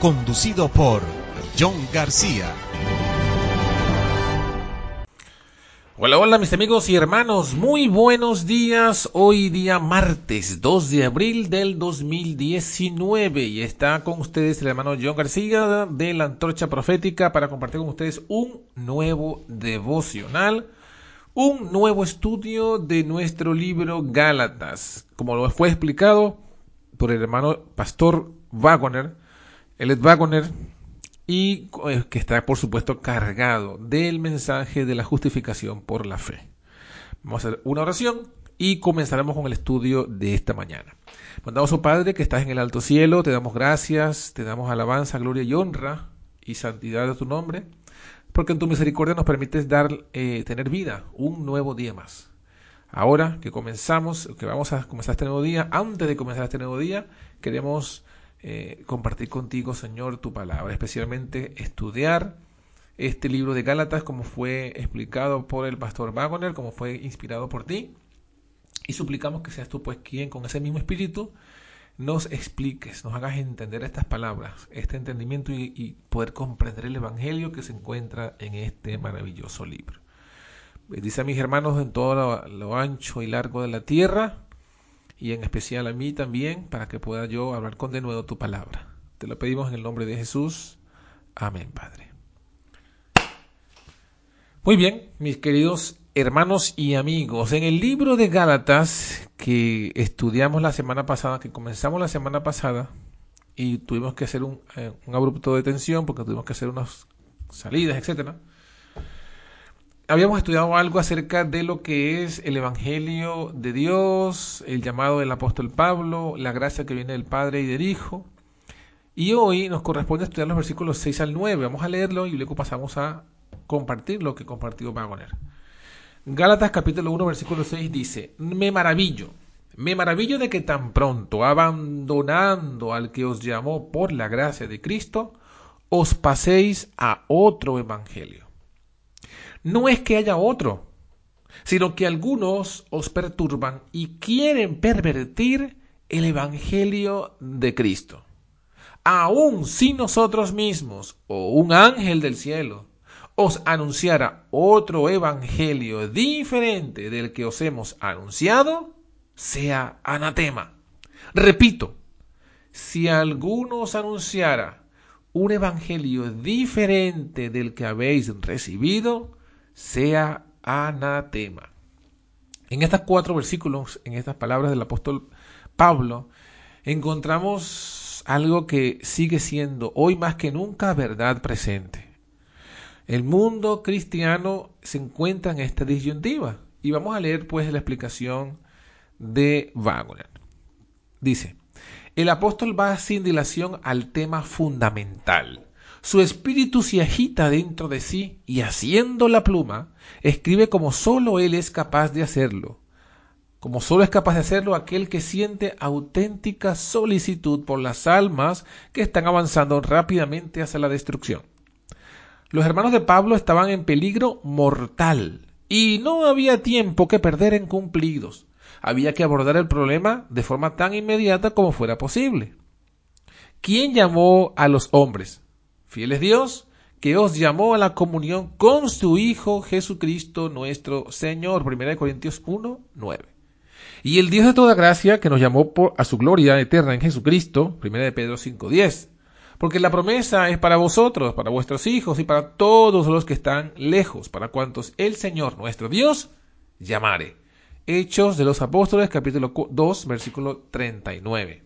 conducido por John García. Hola, hola mis amigos y hermanos, muy buenos días. Hoy día martes 2 de abril del 2019 y está con ustedes el hermano John García de la Antorcha Profética para compartir con ustedes un nuevo devocional, un nuevo estudio de nuestro libro Gálatas, como lo fue explicado por el hermano Pastor Wagoner Elliot Wagoner, y eh, que está por supuesto cargado del mensaje de la justificación por la fe. Vamos a hacer una oración y comenzaremos con el estudio de esta mañana. Mandamos, oh Padre, que estás en el alto cielo, te damos gracias, te damos alabanza, gloria y honra y santidad de tu nombre, porque en tu misericordia nos permites dar, eh, tener vida, un nuevo día más. Ahora que comenzamos, que vamos a comenzar este nuevo día, antes de comenzar este nuevo día, queremos eh, compartir contigo, Señor, tu palabra, especialmente estudiar este libro de Gálatas como fue explicado por el pastor Wagoner, como fue inspirado por ti. Y suplicamos que seas tú, pues, quien con ese mismo espíritu nos expliques, nos hagas entender estas palabras, este entendimiento y, poder comprender el Evangelio que se encuentra en este maravilloso libro. Dice a mis hermanos en todo lo ancho y largo de la tierra y en especial a mí también para que pueda yo hablar con de nuevo tu palabra. Te lo pedimos en el nombre de Jesús. Amén, Padre. Muy bien, mis queridos hermanos y amigos, en el libro de Gálatas que estudiamos la semana pasada, que comenzamos la semana pasada, y tuvimos que hacer un, eh, un abrupto de tensión porque tuvimos que hacer unas salidas, etcétera habíamos estudiado algo acerca de lo que es el Evangelio de Dios, el llamado del apóstol Pablo, la gracia que viene del Padre y del Hijo. Y hoy nos corresponde estudiar los versículos 6 al 9. Vamos a leerlo y luego pasamos a compartir lo que compartió Wagoner. Gálatas capítulo 1 versículo 6 dice, me maravillo, me maravillo de que tan pronto, abandonando al que os llamó por la gracia de Cristo, os paséis a otro evangelio no es que haya otro, sino que algunos os perturban y quieren pervertir el Evangelio de Cristo. Aun si nosotros mismos o un ángel del cielo os anunciara otro Evangelio diferente del que os hemos anunciado, sea anatema. Repito, si alguno os anunciara un Evangelio diferente del que habéis recibido, sea anatema. En estos cuatro versículos, en estas palabras del apóstol Pablo, encontramos algo que sigue siendo hoy más que nunca verdad presente. El mundo cristiano se encuentra en esta disyuntiva y vamos a leer pues la explicación de Wagner. Dice, el apóstol va sin dilación al tema fundamental su espíritu se agita dentro de sí y haciendo la pluma, escribe como sólo él es capaz de hacerlo, como sólo es capaz de hacerlo aquel que siente auténtica solicitud por las almas que están avanzando rápidamente hacia la destrucción. Los hermanos de Pablo estaban en peligro mortal y no había tiempo que perder en cumplidos. Había que abordar el problema de forma tan inmediata como fuera posible. ¿Quién llamó a los hombres? Fiel es Dios que os llamó a la comunión con su Hijo Jesucristo nuestro Señor. 1 Corintios 1, 9. Y el Dios de toda gracia que nos llamó por, a su gloria eterna en Jesucristo. 1 Pedro 5, 10. Porque la promesa es para vosotros, para vuestros hijos y para todos los que están lejos, para cuantos el Señor nuestro Dios llamare. Hechos de los Apóstoles, capítulo 2, versículo 39.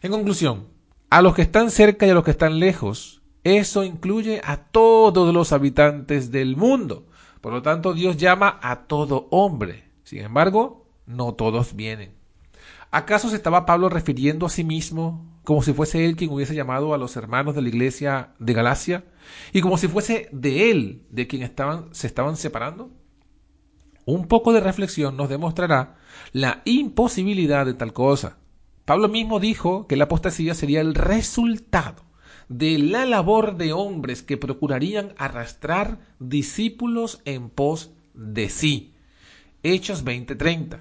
En conclusión, a los que están cerca y a los que están lejos, eso incluye a todos los habitantes del mundo. Por lo tanto, Dios llama a todo hombre. Sin embargo, no todos vienen. ¿Acaso se estaba Pablo refiriendo a sí mismo como si fuese él quien hubiese llamado a los hermanos de la iglesia de Galacia y como si fuese de él de quien estaban, se estaban separando? Un poco de reflexión nos demostrará la imposibilidad de tal cosa. Pablo mismo dijo que la apostasía sería el resultado de la labor de hombres que procurarían arrastrar discípulos en pos de sí. Hechos 20:30.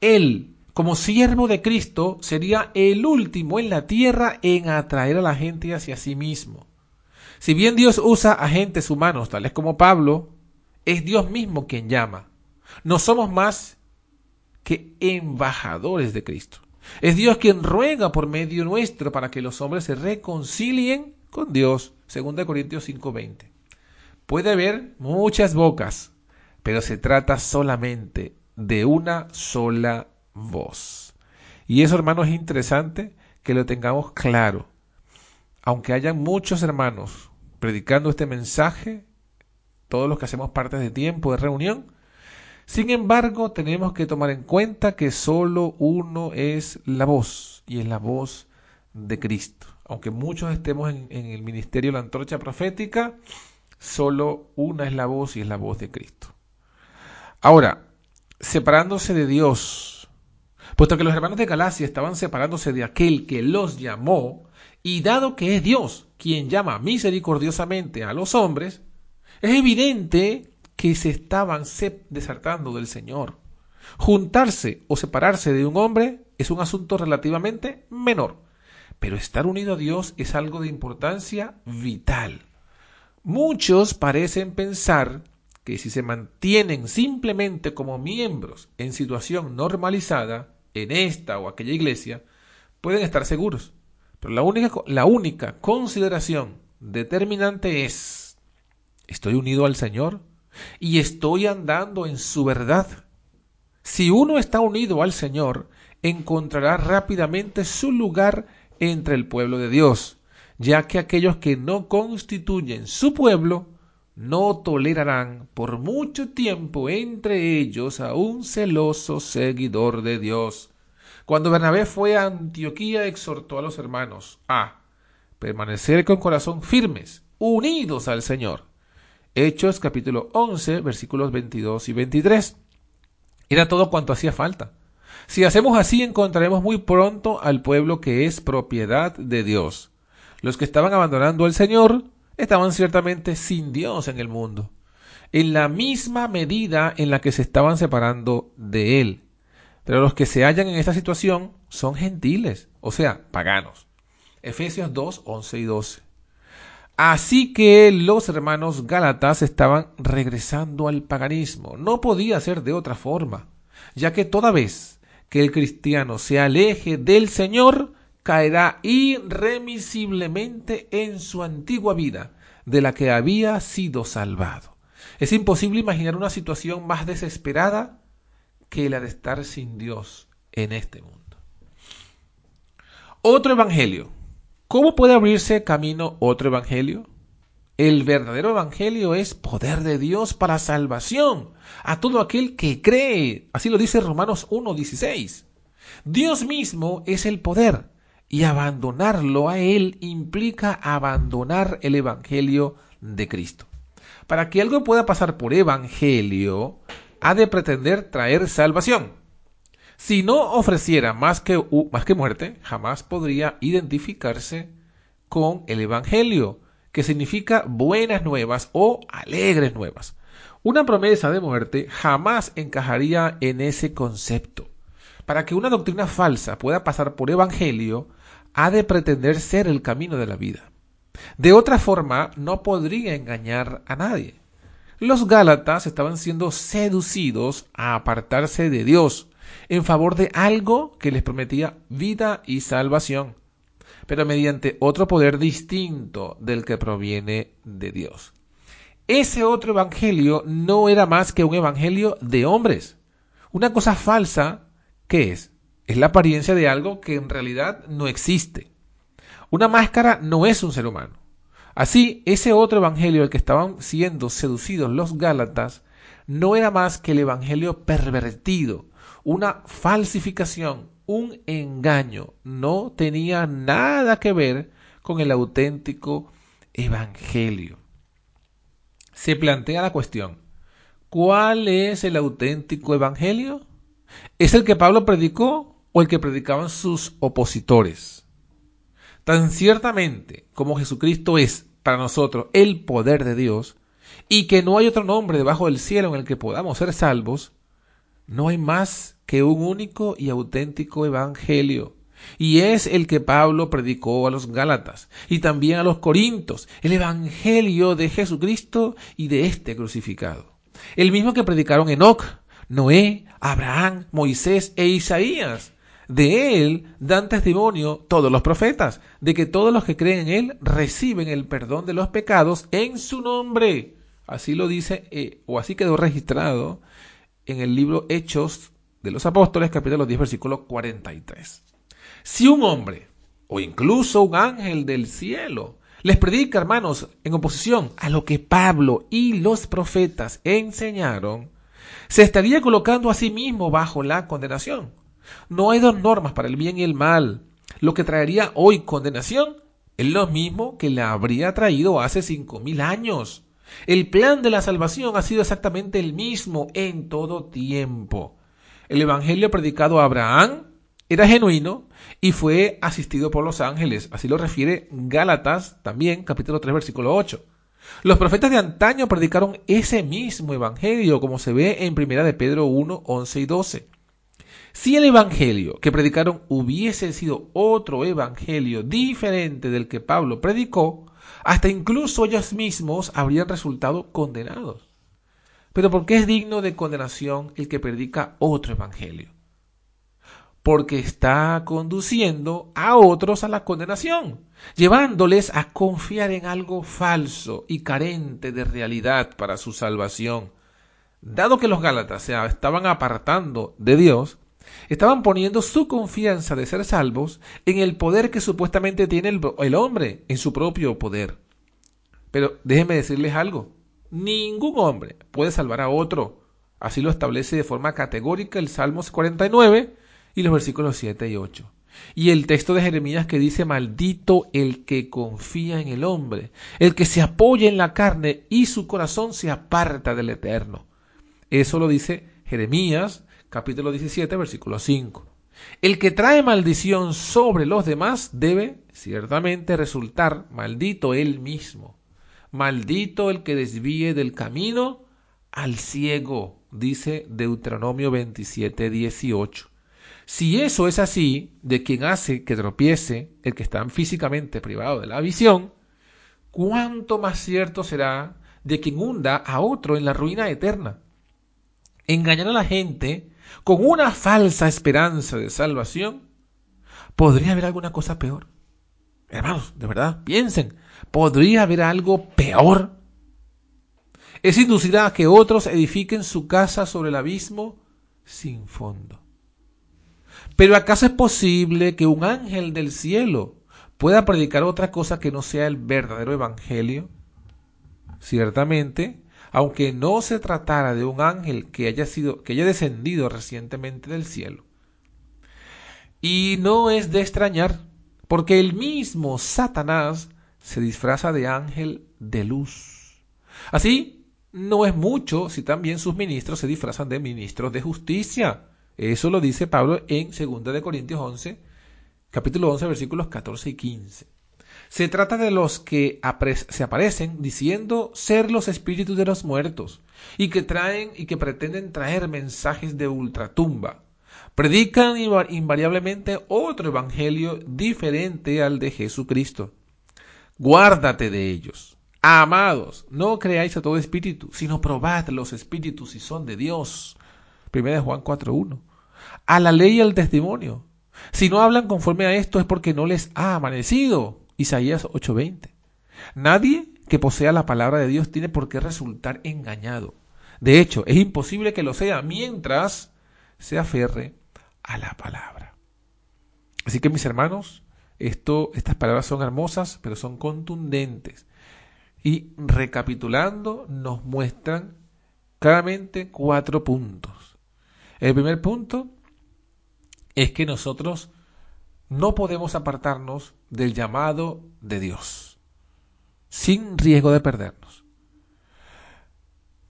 Él, como siervo de Cristo, sería el último en la tierra en atraer a la gente hacia sí mismo. Si bien Dios usa agentes humanos, tales como Pablo, es Dios mismo quien llama. No somos más que embajadores de Cristo. Es Dios quien ruega por medio nuestro para que los hombres se reconcilien con Dios. 2 Corintios 5:20. Puede haber muchas bocas, pero se trata solamente de una sola voz. Y eso, hermanos, es interesante que lo tengamos claro. Aunque hayan muchos hermanos predicando este mensaje, todos los que hacemos parte de tiempo de reunión, sin embargo, tenemos que tomar en cuenta que solo uno es la voz, y es la voz de Cristo. Aunque muchos estemos en, el ministerio de la antorcha profética, solo una es la voz y es la voz de Cristo. Ahora, separándose de Dios, puesto que los hermanos de Galacia estaban separándose de aquel que los llamó, y dado que es Dios quien llama misericordiosamente a los hombres, es evidente que se estaban desertando del Señor. Juntarse o separarse de un hombre es un asunto relativamente menor, pero estar unido a Dios es algo de importancia vital. Muchos parecen pensar que si se mantienen simplemente como miembros en situación normalizada en esta o aquella iglesia, pueden estar seguros. Pero la única, la única consideración determinante es, ¿estoy unido al Señor? Y estoy andando en su verdad. Si uno está unido al Señor, encontrará rápidamente su lugar entre el pueblo de Dios, ya que aquellos que no constituyen su pueblo no tolerarán por mucho tiempo entre ellos a un celoso seguidor de Dios. Cuando Bernabé fue a Antioquía exhortó a los hermanos a permanecer con corazón firmes, unidos al Señor Hechos capítulo 11 versículos 22 y 23. Era todo cuanto hacía falta. Si hacemos así encontraremos muy pronto al pueblo que es propiedad de Dios. Los que estaban abandonando al Señor estaban ciertamente sin Dios en el mundo, en la misma medida en la que se estaban separando de Él. Pero los que se hallan en esta situación son gentiles, o sea, paganos. Efesios 2, 11 y 12. Así que los hermanos Gálatas estaban regresando al paganismo. No podía ser de otra forma, ya que toda vez que el cristiano se aleje del Señor, caerá irremisiblemente en su antigua vida, de la que había sido salvado. Es imposible imaginar una situación más desesperada que la de estar sin Dios en este mundo. Otro evangelio ¿Cómo puede abrirse camino otro evangelio? El verdadero evangelio es poder de Dios para salvación a todo aquel que cree. Así lo dice Romanos 1.16. Dios mismo es el poder y abandonarlo a Él implica abandonar el evangelio de Cristo. Para que algo pueda pasar por evangelio, ha de pretender traer salvación. Si no ofreciera más que, más que muerte, jamás podría identificarse con el Evangelio, que significa buenas nuevas o alegres nuevas. Una promesa de muerte jamás encajaría en ese concepto. Para que una doctrina falsa pueda pasar por Evangelio, ha de pretender ser el camino de la vida. De otra forma, no podría engañar a nadie. Los Gálatas estaban siendo seducidos a apartarse de Dios, en favor de algo que les prometía vida y salvación. pero mediante otro poder distinto del que proviene de Dios. Ese otro evangelio no era más que un evangelio de hombres. Una cosa falsa, ¿qué es? Es la apariencia de algo que en realidad no existe. Una máscara no es un ser humano. Así, ese otro evangelio al que estaban siendo seducidos los Gálatas no era más que el evangelio pervertido, una falsificación, un engaño. No tenía nada que ver con el auténtico evangelio. Se plantea la cuestión, ¿cuál es el auténtico evangelio? ¿Es el que Pablo predicó o el que predicaban sus opositores? Tan ciertamente como Jesucristo es para nosotros el poder de Dios, y que no hay otro nombre debajo del cielo en el que podamos ser salvos, no hay más que un único y auténtico evangelio. Y es el que Pablo predicó a los Gálatas y también a los Corintos, el evangelio de Jesucristo y de este crucificado. El mismo que predicaron Enoch, Noé, Abraham, Moisés e Isaías. De él dan testimonio todos los profetas, de que todos los que creen en él reciben el perdón de los pecados en su nombre. Así lo dice, eh, o así quedó registrado en el libro Hechos de los Apóstoles, capítulo 10, versículo 43. Si un hombre, o incluso un ángel del cielo, les predica, hermanos, en oposición a lo que Pablo y los profetas enseñaron, se estaría colocando a sí mismo bajo la condenación. No hay dos normas para el bien y el mal. Lo que traería hoy condenación es lo mismo que le habría traído hace cinco mil años. El plan de la salvación ha sido exactamente el mismo en todo tiempo. El evangelio predicado a Abraham era genuino y fue asistido por los ángeles. Así lo refiere Gálatas también, capítulo 3, versículo 8. Los profetas de antaño predicaron ese mismo evangelio, como se ve en primera de Pedro 1, 11 y 12. Si el Evangelio que predicaron hubiese sido otro Evangelio diferente del que Pablo predicó, hasta incluso ellos mismos habrían resultado condenados. Pero ¿por qué es digno de condenación el que predica otro Evangelio? Porque está conduciendo a otros a la condenación, llevándoles a confiar en algo falso y carente de realidad para su salvación. Dado que los Gálatas se estaban apartando de Dios, Estaban poniendo su confianza de ser salvos en el poder que supuestamente tiene el, hombre, en su propio poder. Pero déjenme decirles algo. Ningún hombre puede salvar a otro. Así lo establece de forma categórica el Salmos 49 y los versículos 7 y 8. Y el texto de Jeremías que dice, maldito el que confía en el hombre, el que se apoya en la carne y su corazón se aparta del eterno. Eso lo dice Jeremías capítulo 17, versículo 5. El que trae maldición sobre los demás debe ciertamente resultar maldito él mismo. Maldito el que desvíe del camino al ciego, dice Deuteronomio 27, 18. Si eso es así, de quien hace que tropiece el que está físicamente privado de la visión, cuánto más cierto será de quien hunda a otro en la ruina eterna. Engañar a la gente con una falsa esperanza de salvación, ¿podría haber alguna cosa peor? Hermanos, de verdad, piensen, ¿podría haber algo peor? Es inducir a que otros edifiquen su casa sobre el abismo sin fondo. Pero ¿acaso es posible que un ángel del cielo pueda predicar otra cosa que no sea el verdadero evangelio? Ciertamente, aunque no se tratara de un ángel que haya sido que haya descendido recientemente del cielo. Y no es de extrañar, porque el mismo Satanás se disfraza de ángel de luz. Así, no es mucho si también sus ministros se disfrazan de ministros de justicia. Eso lo dice Pablo en 2 de Corintios 11, capítulo 11, versículos 14 y 15. Se trata de los que se aparecen diciendo ser los espíritus de los muertos y que traen y que pretenden traer mensajes de ultratumba. Predican invariablemente otro evangelio diferente al de Jesucristo. Guárdate de ellos. Amados, no creáis a todo espíritu, sino probad los espíritus si son de Dios. 1 Juan 4.1. A la ley y al testimonio. Si no hablan conforme a esto es porque no les ha amanecido. Isaías 8:20. Nadie que posea la palabra de Dios tiene por qué resultar engañado. De hecho, es imposible que lo sea mientras se aferre a la palabra. Así que mis hermanos, esto, estas palabras son hermosas, pero son contundentes. Y recapitulando, nos muestran claramente cuatro puntos. El primer punto es que nosotros no podemos apartarnos del llamado de Dios, sin riesgo de perdernos.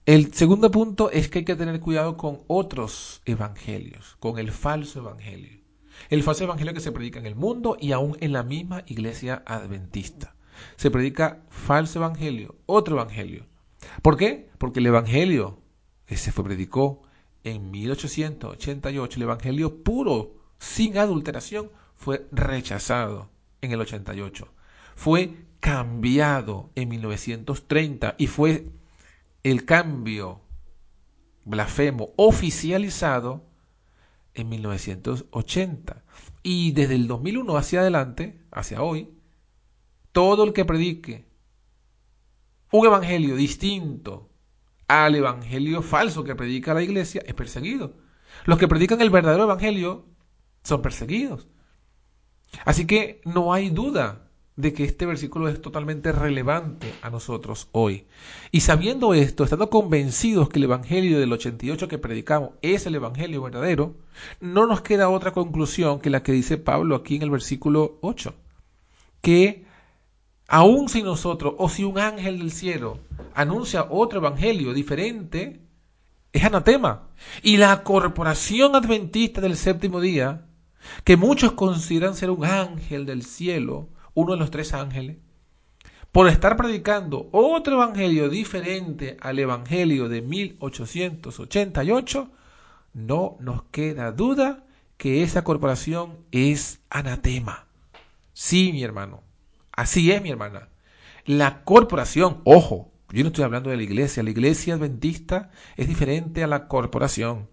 El segundo punto es que hay que tener cuidado con otros evangelios, con el falso evangelio. El falso evangelio que se predica en el mundo y aún en la misma iglesia adventista. Se predica falso evangelio, otro evangelio. ¿Por qué? Porque el evangelio que se fue predicó en 1888, el evangelio puro, sin adulteración, fue rechazado en el 88. Fue cambiado en 1930 y fue el cambio blasfemo oficializado en 1980. Y desde el 2001 hacia adelante, hacia hoy, todo el que predique un evangelio distinto al evangelio falso que predica la iglesia es perseguido. Los que predican el verdadero evangelio son perseguidos. Así que no hay duda de que este versículo es totalmente relevante a nosotros hoy. Y sabiendo esto, estando convencidos que el Evangelio del 88 que predicamos es el Evangelio verdadero, no nos queda otra conclusión que la que dice Pablo aquí en el versículo 8, que aun si nosotros o si un ángel del cielo anuncia otro Evangelio diferente, es anatema. Y la corporación adventista del séptimo día que muchos consideran ser un ángel del cielo, uno de los tres ángeles, por estar predicando otro evangelio diferente al evangelio de 1888, no nos queda duda que esa corporación es anatema. Sí, mi hermano. Así es, mi hermana. La corporación, ojo, yo no estoy hablando de la iglesia, la iglesia adventista es diferente a la corporación.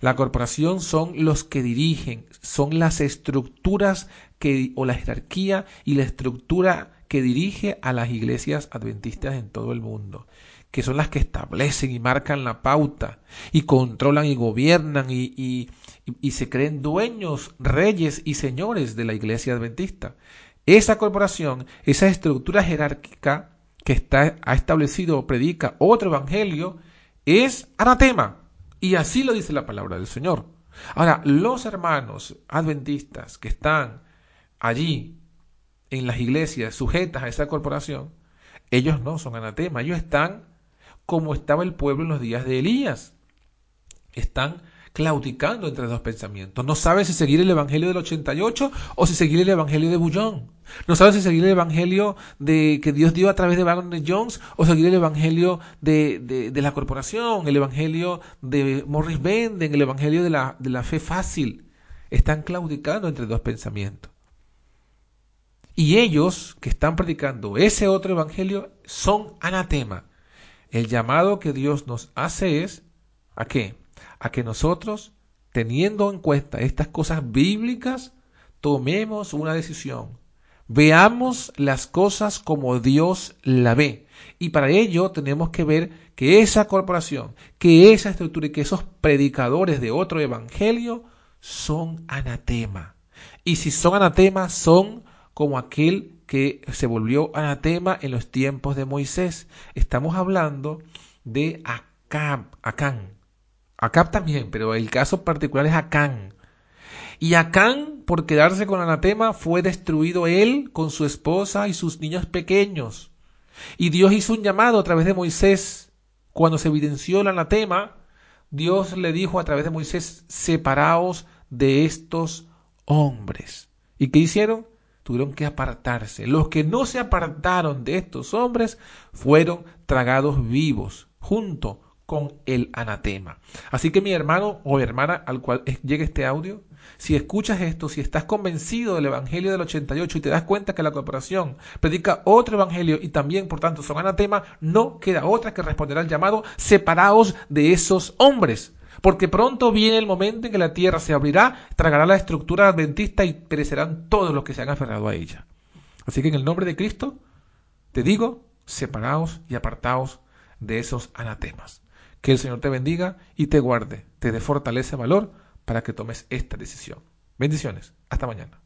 La corporación son los que dirigen, son las estructuras que, o la jerarquía y la estructura que dirige a las iglesias adventistas en todo el mundo, que son las que establecen y marcan la pauta y controlan y gobiernan y, y, y se creen dueños, reyes y señores de la iglesia adventista. Esa corporación, esa estructura jerárquica que está, ha establecido o predica otro evangelio, es anatema y así lo dice la palabra del Señor. Ahora, los hermanos adventistas que están allí en las iglesias sujetas a esa corporación, ellos no son anatema, ellos están como estaba el pueblo en los días de Elías. Están claudicando entre dos pensamientos. No sabe si seguir el Evangelio del 88 o si seguir el Evangelio de Bullón. No sabe si seguir el Evangelio de que Dios dio a través de Barney Jones o seguir el Evangelio de, de, la corporación, el Evangelio de Morris Benden, el Evangelio de la, de la fe fácil. Están claudicando entre dos pensamientos. Y ellos que están predicando ese otro Evangelio son anatema. El llamado que Dios nos hace es ¿a qué? A que nosotros, teniendo en cuenta estas cosas bíblicas, tomemos una decisión. Veamos las cosas como Dios la ve. Y para ello tenemos que ver que esa corporación, que esa estructura y que esos predicadores de otro evangelio son anatema. Y si son anatema, son como aquel que se volvió anatema en los tiempos de Moisés. Estamos hablando de Acab, Acán, Acab también, pero el caso particular es Acán. Y Acán, por quedarse con anatema, fue destruido él con su esposa y sus niños pequeños. Y Dios hizo un llamado a través de Moisés. Cuando se evidenció el anatema, Dios le dijo a través de Moisés, separaos de estos hombres. ¿Y qué hicieron? Tuvieron que apartarse. Los que no se apartaron de estos hombres fueron tragados vivos junto con el anatema. Así que mi hermano o hermana al cual llegue este audio, si escuchas esto, si estás convencido del Evangelio del 88 y te das cuenta que la corporación predica otro Evangelio y también por tanto son anatema, no queda otra que responder al llamado, separaos de esos hombres. porque pronto viene el momento en que la tierra se abrirá, tragará la estructura adventista y perecerán todos los que se han aferrado a ella. Así que en el nombre de Cristo, te digo, separaos y apartaos de esos anatemas. Que el Señor te bendiga y te guarde, te dé fortaleza y valor para que tomes esta decisión. Bendiciones. Hasta mañana.